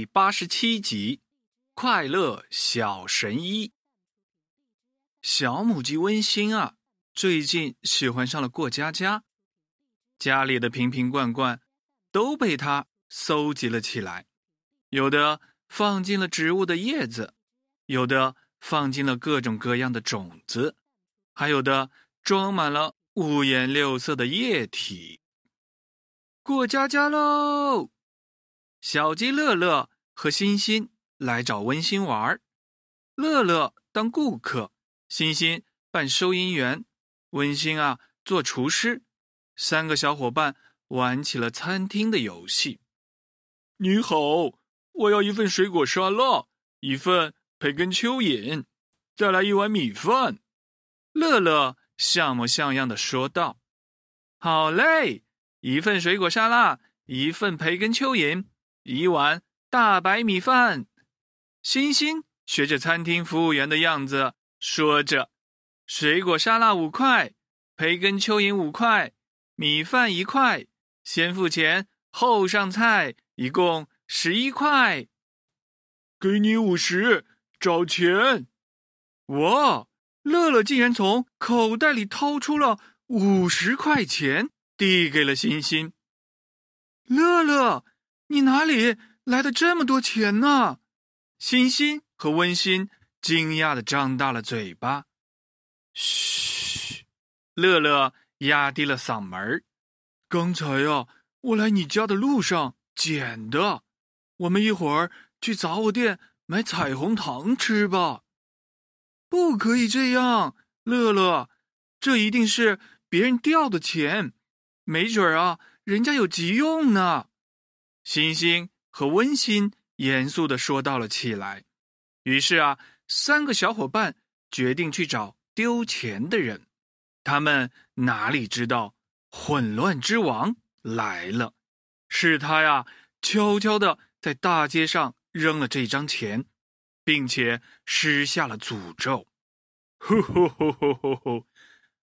第八十七集《快乐小神医》。小母鸡温馨啊，最近喜欢上了过家家，家里的瓶瓶罐罐都被它搜集了起来，有的放进了植物的叶子，有的放进了各种各样的种子，还有的装满了五颜六色的液体。过家家喽！小鸡乐乐和欣欣来找温馨玩儿，乐乐当顾客，欣欣扮收银员，温馨啊做厨师。三个小伙伴玩起了餐厅的游戏。你好，我要一份水果沙拉，一份培根蚯蚓，再来一碗米饭。乐乐像模像样的说道：“好嘞，一份水果沙拉，一份培根蚯蚓。”一碗大白米饭，欣欣学着餐厅服务员的样子说着：“水果沙拉五块，培根蚯蚓五块，米饭一块，先付钱后上菜，一共十一块。”给你五十，找钱！哇，乐乐竟然从口袋里掏出了五十块钱，递给了欣欣。乐乐。你哪里来的这么多钱呢？欣欣和温馨惊讶的张大了嘴巴。嘘，乐乐压低了嗓门刚才呀，我来你家的路上捡的。我们一会儿去杂货店买彩虹糖吃吧。不可以这样，乐乐，这一定是别人掉的钱，没准儿啊，人家有急用呢。星星和温馨严肃的说到了起来。于是啊，三个小伙伴决定去找丢钱的人。他们哪里知道混乱之王来了？是他呀，悄悄的在大街上扔了这张钱，并且施下了诅咒。呼呼呼呼呼呼！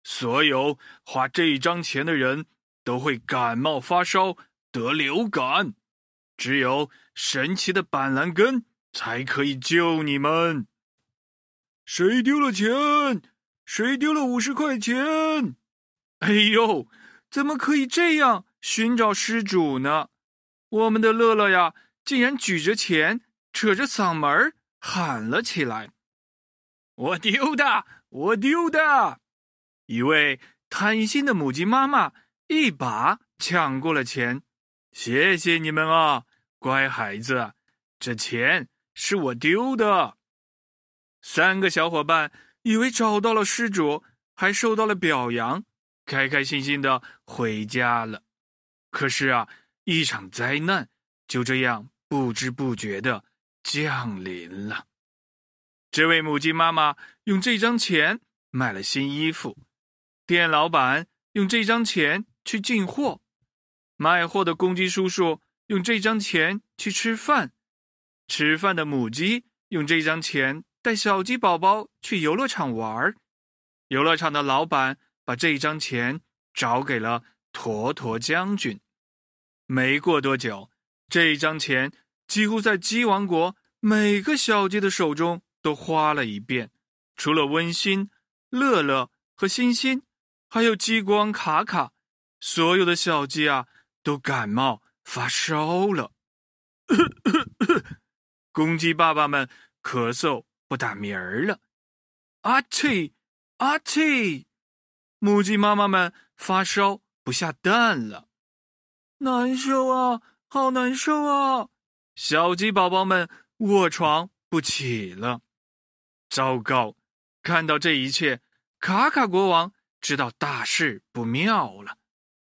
所有花这张钱的人都会感冒发烧，得流感。只有神奇的板蓝根才可以救你们。谁丢了钱？谁丢了五十块钱？哎呦，怎么可以这样寻找失主呢？我们的乐乐呀，竟然举着钱，扯着嗓门喊了起来：“我丢的，我丢的！”一位贪心的母鸡妈妈一把抢过了钱。谢谢你们啊，乖孩子，这钱是我丢的。三个小伙伴以为找到了失主，还受到了表扬，开开心心的回家了。可是啊，一场灾难就这样不知不觉的降临了。这位母鸡妈妈用这张钱买了新衣服，店老板用这张钱去进货。卖货的公鸡叔叔用这张钱去吃饭，吃饭的母鸡用这张钱带小鸡宝宝去游乐场玩儿，游乐场的老板把这张钱找给了坨坨将军。没过多久，这张钱几乎在鸡王国每个小鸡的手中都花了一遍，除了温馨、乐乐和欣欣，还有激光卡卡，所有的小鸡啊。都感冒发烧了，公鸡爸爸们咳嗽不打鸣儿了，阿嚏阿嚏，母鸡妈妈们发烧不下蛋了，难受啊，好难受啊！小鸡宝宝们卧床不起了，糟糕！看到这一切，卡卡国王知道大事不妙了，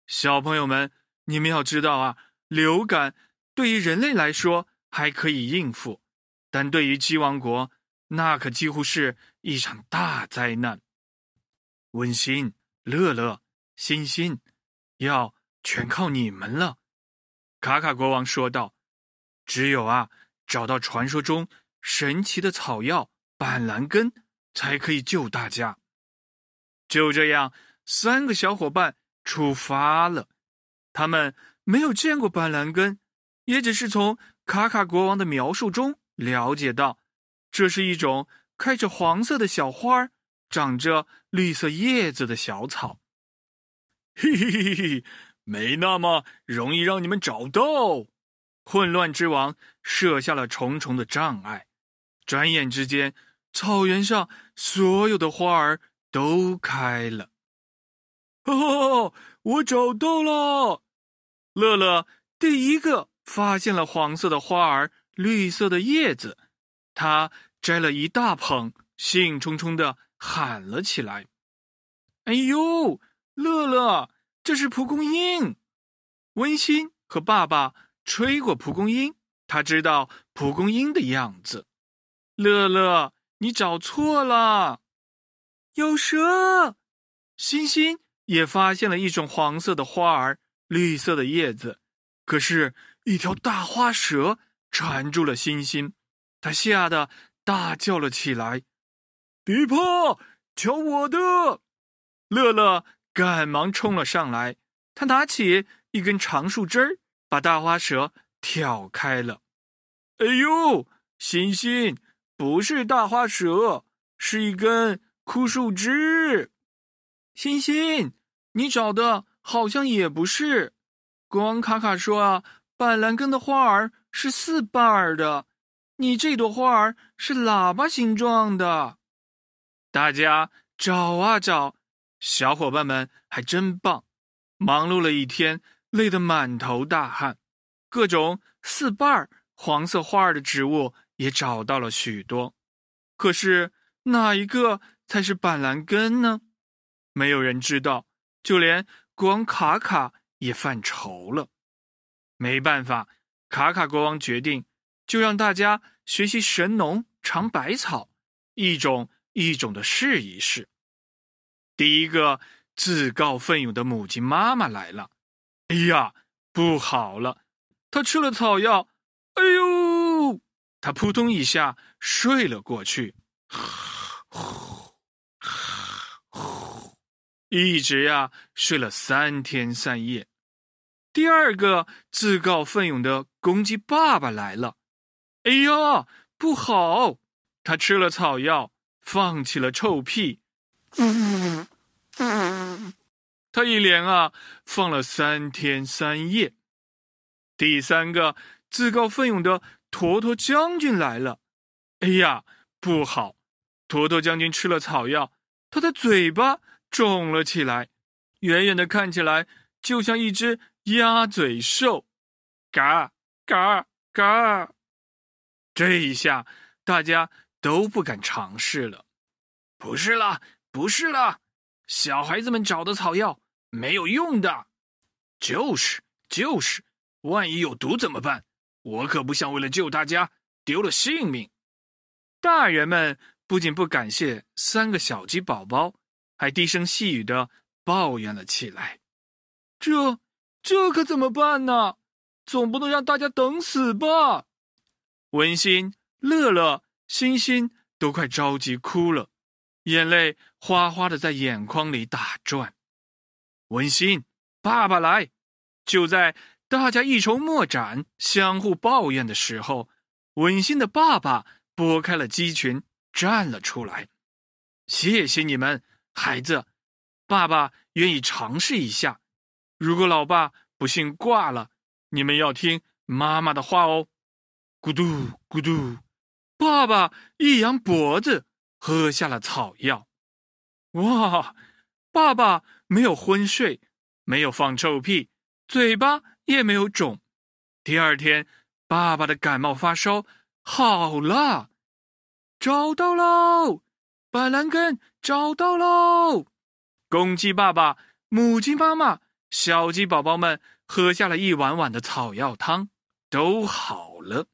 小朋友们。你们要知道啊，流感对于人类来说还可以应付，但对于鸡王国，那可几乎是一场大灾难。温馨、乐乐、欣欣，要全靠你们了。卡卡国王说道：“只有啊，找到传说中神奇的草药板蓝根，才可以救大家。”就这样，三个小伙伴出发了。他们没有见过板蓝根，也只是从卡卡国王的描述中了解到，这是一种开着黄色的小花、长着绿色叶子的小草。嘿嘿嘿嘿，没那么容易让你们找到。混乱之王设下了重重的障碍，转眼之间，草原上所有的花儿都开了。哈哈，我找到了！乐乐第一个发现了黄色的花儿、绿色的叶子，他摘了一大捧，兴冲冲的喊了起来：“哎呦！”乐乐，这是蒲公英。温馨和爸爸吹过蒲公英，他知道蒲公英的样子。乐乐，你找错了，有蛇。欣欣也发现了一种黄色的花儿，绿色的叶子，可是，一条大花蛇缠住了欣欣，他吓得大叫了起来：“别怕，瞧我的！”乐乐。赶忙冲了上来，他拿起一根长树枝儿，把大花蛇挑开了。哎呦，欣欣，不是大花蛇，是一根枯树枝。欣欣，你找的好像也不是。国王卡卡说啊，板蓝根的花儿是四瓣儿的，你这朵花儿是喇叭形状的。大家找啊找。小伙伴们还真棒，忙碌了一天，累得满头大汗。各种四瓣儿黄色花儿的植物也找到了许多，可是哪一个才是板蓝根呢？没有人知道，就连国王卡卡也犯愁了。没办法，卡卡国王决定，就让大家学习神农尝百草，一种一种的试一试。第一个自告奋勇的母鸡妈妈来了，哎呀，不好了！它吃了草药，哎呦，它扑通一下睡了过去，一直呀睡了三天三夜。第二个自告奋勇的公鸡爸爸来了，哎呀，不好！他吃了草药，放起了臭屁。他一连啊放了三天三夜。第三个自告奋勇的坨坨将军来了，哎呀，不好！坨坨将军吃了草药，他的嘴巴肿了起来，远远的看起来就像一只鸭嘴兽。嘎嘎嘎！这一下大家都不敢尝试了。不是了。不是了，小孩子们找的草药没有用的，就是就是，万一有毒怎么办？我可不想为了救大家丢了性命。大人们不仅不感谢三个小鸡宝宝，还低声细语的抱怨了起来。这这可怎么办呢？总不能让大家等死吧？文馨、乐乐、欣欣都快着急哭了。眼泪哗哗的在眼眶里打转。文馨，爸爸来！就在大家一筹莫展、相互抱怨的时候，文馨的爸爸拨开了鸡群，站了出来。谢谢你们，孩子。爸爸愿意尝试一下。如果老爸不幸挂了，你们要听妈妈的话哦。咕嘟咕嘟，爸爸一扬脖子。喝下了草药，哇！爸爸没有昏睡，没有放臭屁，嘴巴也没有肿。第二天，爸爸的感冒发烧好了，找到喽！板蓝根找到喽！公鸡爸爸、母鸡妈妈、小鸡宝宝们喝下了一碗碗的草药汤，都好了。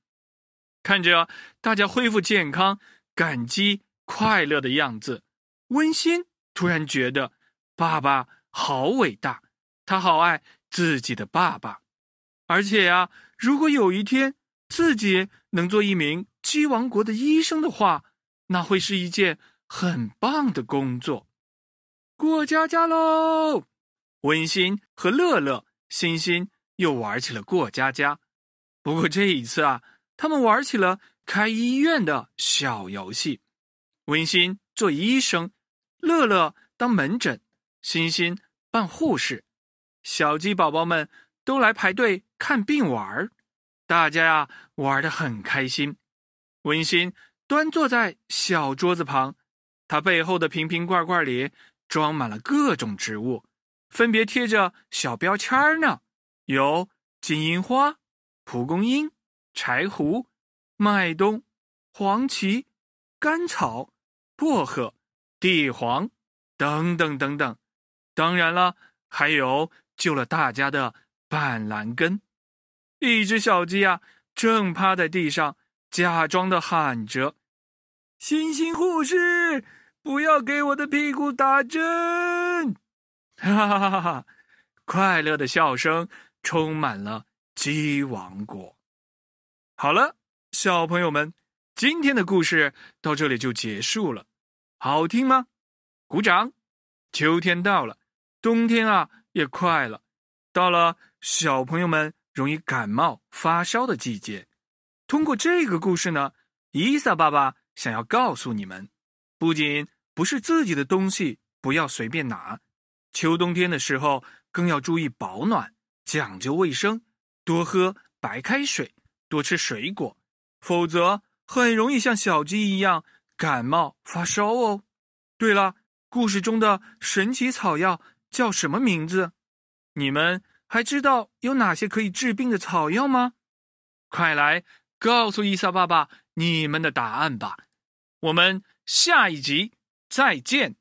看着大家恢复健康，感激。快乐的样子，温馨突然觉得爸爸好伟大，他好爱自己的爸爸，而且呀，如果有一天自己能做一名鸡王国的医生的话，那会是一件很棒的工作。过家家喽！温馨和乐乐、欣欣又玩起了过家家。不过这一次啊，他们玩起了开医院的小游戏。温馨做医生，乐乐当门诊，欣欣扮护士，小鸡宝宝们都来排队看病玩儿。大家呀玩的很开心。温馨端坐在小桌子旁，他背后的瓶瓶罐罐里装满了各种植物，分别贴着小标签呢，有金银花。蒲公英、柴胡、麦冬、黄芪、甘草、薄荷、地黄等等等等，当然了，还有救了大家的板蓝根。一只小鸡啊，正趴在地上，假装的喊着：“星星护士，不要给我的屁股打针！” 哈哈哈哈哈！快乐的笑声充满了。鸡王国，好了，小朋友们，今天的故事到这里就结束了。好听吗？鼓掌！秋天到了，冬天啊也快了，到了小朋友们容易感冒发烧的季节。通过这个故事呢，伊萨爸爸想要告诉你们，不仅不是自己的东西不要随便拿，秋冬天的时候更要注意保暖，讲究卫生。多喝白开水，多吃水果，否则很容易像小鸡一样感冒发烧哦。对了，故事中的神奇草药叫什么名字？你们还知道有哪些可以治病的草药吗？快来告诉伊萨爸爸你们的答案吧！我们下一集再见。